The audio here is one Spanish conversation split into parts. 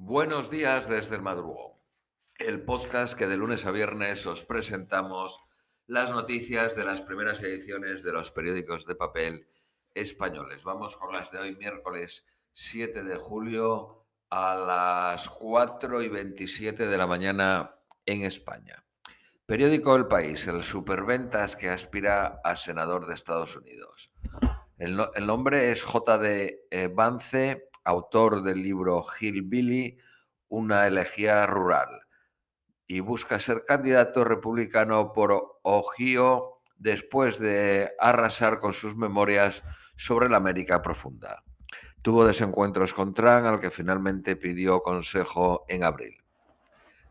Buenos días desde el madrugón, el podcast que de lunes a viernes os presentamos las noticias de las primeras ediciones de los periódicos de papel españoles. Vamos con las de hoy, miércoles 7 de julio a las 4 y 27 de la mañana en España. Periódico El País, el superventas que aspira a senador de Estados Unidos. El, no- el nombre es J.D. Vance, autor del libro Hillbilly, una elegía rural, y busca ser candidato republicano por Ohio después de arrasar con sus memorias sobre la América profunda. Tuvo desencuentros con Trump, al que finalmente pidió consejo en abril.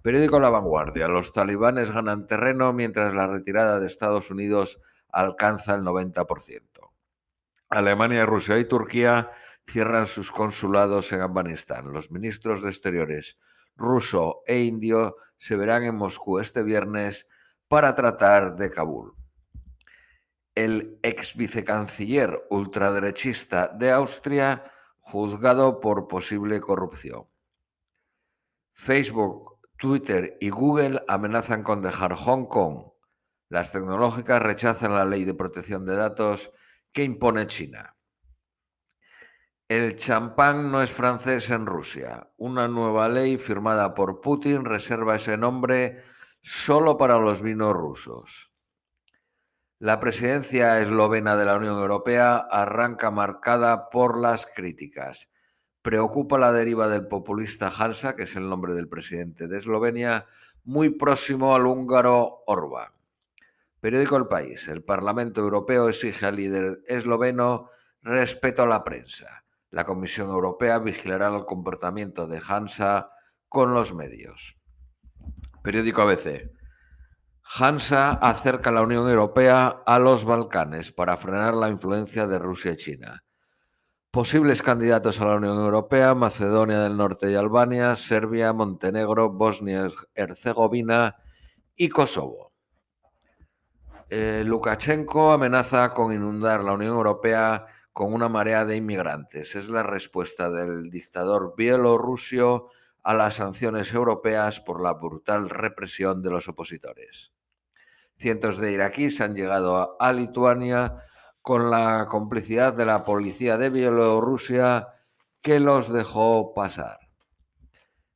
Periódico La Vanguardia. Los talibanes ganan terreno mientras la retirada de Estados Unidos alcanza el 90%. Alemania, Rusia y Turquía cierran sus consulados en Afganistán. Los ministros de Exteriores ruso e indio se verán en Moscú este viernes para tratar de Kabul. El ex vicecanciller ultraderechista de Austria juzgado por posible corrupción. Facebook, Twitter y Google amenazan con dejar Hong Kong. Las tecnológicas rechazan la ley de protección de datos que impone China. El champán no es francés en Rusia. Una nueva ley firmada por Putin reserva ese nombre solo para los vinos rusos. La presidencia eslovena de la Unión Europea arranca marcada por las críticas. Preocupa la deriva del populista Hansa, que es el nombre del presidente de Eslovenia, muy próximo al húngaro Orbán. Periódico El País. El Parlamento Europeo exige al líder esloveno respeto a la prensa. La Comisión Europea vigilará el comportamiento de Hansa con los medios. Periódico ABC. Hansa acerca a la Unión Europea a los Balcanes para frenar la influencia de Rusia y China. Posibles candidatos a la Unión Europea, Macedonia del Norte y Albania, Serbia, Montenegro, Bosnia-Herzegovina y Kosovo. Eh, Lukashenko amenaza con inundar la Unión Europea con una marea de inmigrantes. Es la respuesta del dictador bielorruso a las sanciones europeas por la brutal represión de los opositores. Cientos de iraquíes han llegado a, Lituania con la complicidad de la policía de Bielorrusia que los dejó pasar.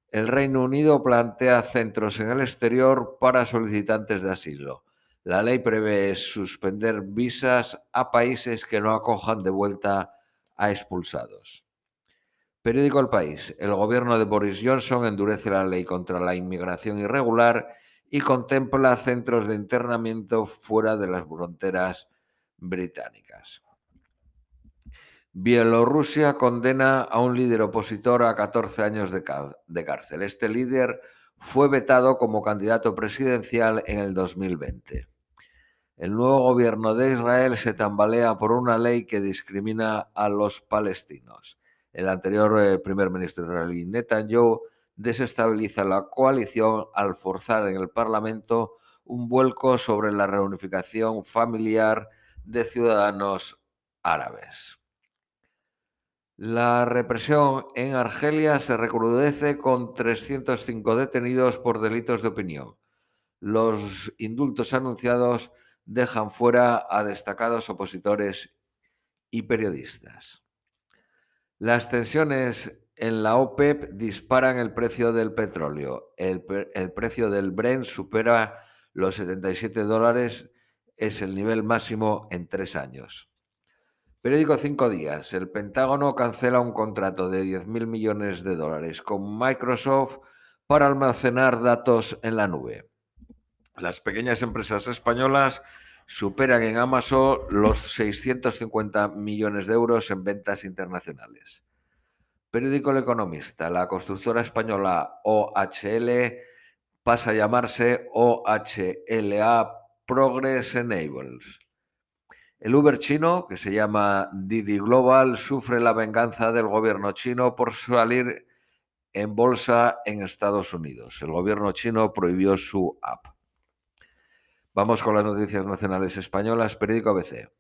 El Reino Unido plantea centros en el exterior para solicitantes de asilo. La ley prevé suspender visas a países que no acojan de vuelta a expulsados. Periódico El País. El gobierno de Boris Johnson endurece la ley contra la inmigración irregular y contempla centros de internamiento fuera de las fronteras británicas. Bielorrusia condena a un líder opositor a 14 años de, de, cárcel. Este líder fue vetado como candidato presidencial en el 2020. El nuevo gobierno de Israel se tambalea por una ley que discrimina a los palestinos. El anterior eh, primer ministro israelí Netanyahu desestabiliza la coalición al forzar en el Parlamento un vuelco sobre la reunificación familiar de ciudadanos árabes. La represión en Argelia se recrudece con 305 detenidos por delitos de opinión. Los indultos anunciados dejan fuera a destacados opositores y periodistas. Las tensiones en la OPEP disparan el precio del petróleo. El, precio del Brent supera los 77 dólares, es el nivel máximo en tres años. Periódico Cinco Días. El Pentágono cancela un contrato de 10.000 millones de dólares con Microsoft para almacenar datos en la nube. Las pequeñas empresas españolas superan en Amazon los 650 millones de euros en ventas internacionales. Periódico El Economista. La constructora española OHL pasa a llamarse OHLA Progress Enables. El Uber chino, que se llama Didi Global, sufre la venganza del gobierno chino por salir en bolsa en Estados Unidos. El gobierno chino prohibió su app. Vamos con las noticias nacionales españolas. Periódico ABC.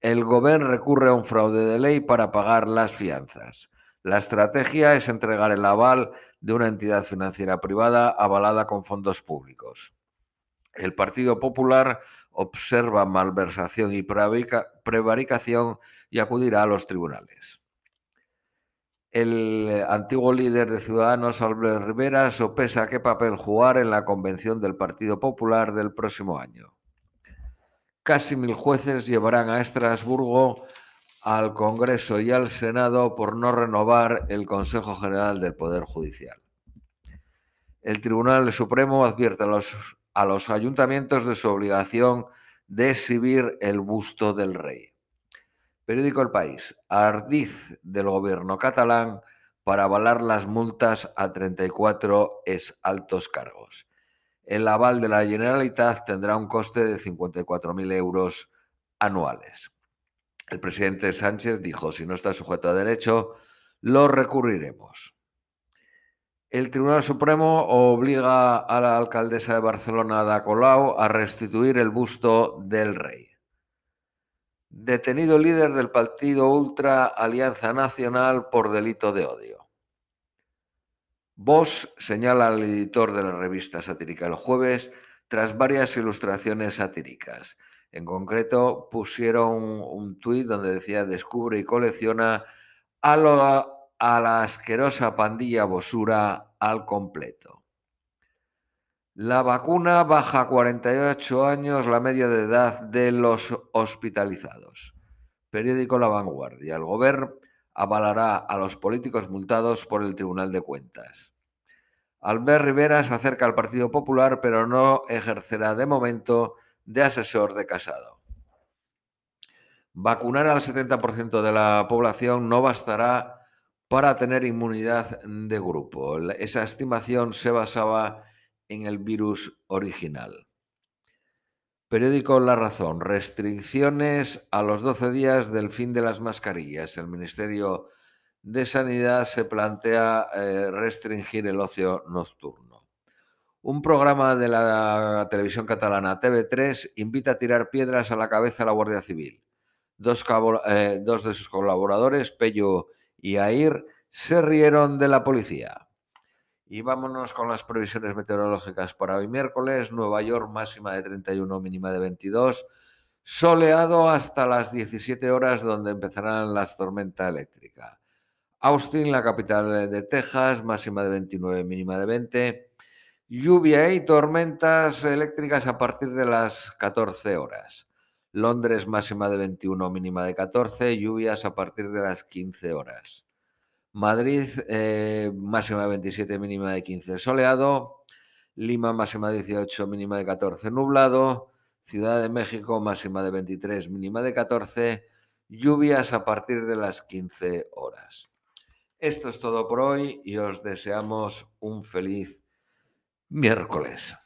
El gobierno recurre a un fraude de ley para pagar las fianzas. La estrategia es entregar el aval de una entidad financiera privada avalada con fondos públicos. El Partido Popular observa malversación y prevaricación y acudirá a los tribunales. El antiguo líder de Ciudadanos, Albert Rivera, sopesa qué papel jugar en la convención del Partido Popular del próximo año. Casi mil jueces llevarán a Estrasburgo al Congreso y al Senado por no renovar el Consejo General del Poder Judicial. El Tribunal Supremo advierte a los, a los ayuntamientos de su obligación de exhibir el busto del rey. Periódico El País. Ardiz del gobierno catalán para avalar las multas a 34 ex altos cargos. El aval de la Generalitat tendrá un coste de 54.000 euros anuales. El presidente Sánchez dijo, si no está sujeto a derecho, lo recurriremos. El Tribunal Supremo obliga a la alcaldesa de Barcelona, Ada Colau, a restituir el busto del rey. Detenido líder del partido Ultra Alianza Nacional por delito de odio. Voss señala al editor de la revista satírica el jueves tras varias ilustraciones satíricas. En concreto, pusieron un tuit donde decía descubre y colecciona a, a la asquerosa pandilla Bosura al completo. La vacuna baja a 48 años la media de edad de los hospitalizados. Periódico La Vanguardia. El gobierno avalará a los políticos multados por el Tribunal de Cuentas. Albert Rivera se acerca al Partido Popular, pero no ejercerá de momento de asesor de Casado. Vacunar al 70% de la población no bastará para tener inmunidad de grupo. Esa estimación se basaba en el virus original. Periódico La Razón. Restricciones a los 12 días del fin de las mascarillas. El Ministerio de Sanidad se plantea eh, restringir el ocio nocturno. Un programa de la televisión catalana TV3 invita a tirar piedras a la cabeza a la Guardia Civil. Dos, eh, dos de sus colaboradores, Pello y Air, se rieron de la policía. Y vámonos con las previsiones meteorológicas para hoy miércoles. Nueva York máxima de 31, mínima de 22. Soleado hasta las 17 horas donde empezarán las tormentas eléctricas. Austin, la capital de Texas, máxima de 29, mínima de 20. Lluvia y tormentas eléctricas a partir de las 14 horas. Londres, máxima de 21, mínima de 14. Lluvias a partir de las 15 horas. Madrid, eh, máxima de 27, mínima de 15, soleado. Lima, máxima de 18, mínima de 14, nublado. Ciudad de México, máxima de 23, mínima de 14. Lluvias a partir de las 15 horas. Esto es todo por hoy y os deseamos un feliz miércoles.